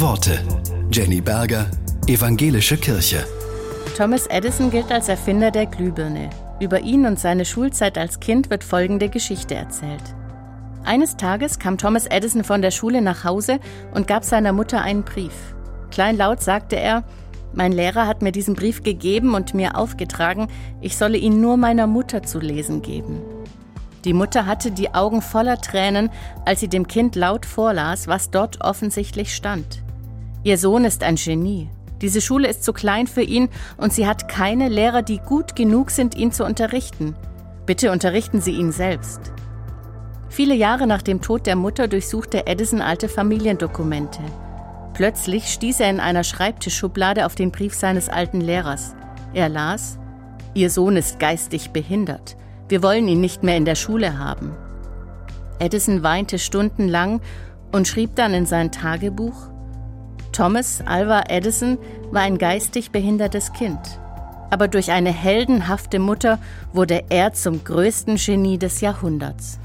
Worte. Jenny Berger, Evangelische Kirche. Thomas Edison gilt als Erfinder der Glühbirne. Über ihn und seine Schulzeit als Kind wird folgende Geschichte erzählt. Eines Tages kam Thomas Edison von der Schule nach Hause und gab seiner Mutter einen Brief. Kleinlaut sagte er, mein Lehrer hat mir diesen Brief gegeben und mir aufgetragen, ich solle ihn nur meiner Mutter zu lesen geben. Die Mutter hatte die Augen voller Tränen, als sie dem Kind laut vorlas, was dort offensichtlich stand. Ihr Sohn ist ein Genie. Diese Schule ist zu klein für ihn und sie hat keine Lehrer, die gut genug sind, ihn zu unterrichten. Bitte unterrichten Sie ihn selbst. Viele Jahre nach dem Tod der Mutter durchsuchte Edison alte Familiendokumente. Plötzlich stieß er in einer Schreibtischschublade auf den Brief seines alten Lehrers. Er las, Ihr Sohn ist geistig behindert. Wir wollen ihn nicht mehr in der Schule haben. Edison weinte stundenlang und schrieb dann in sein Tagebuch, Thomas Alva Edison war ein geistig behindertes Kind. Aber durch eine heldenhafte Mutter wurde er zum größten Genie des Jahrhunderts.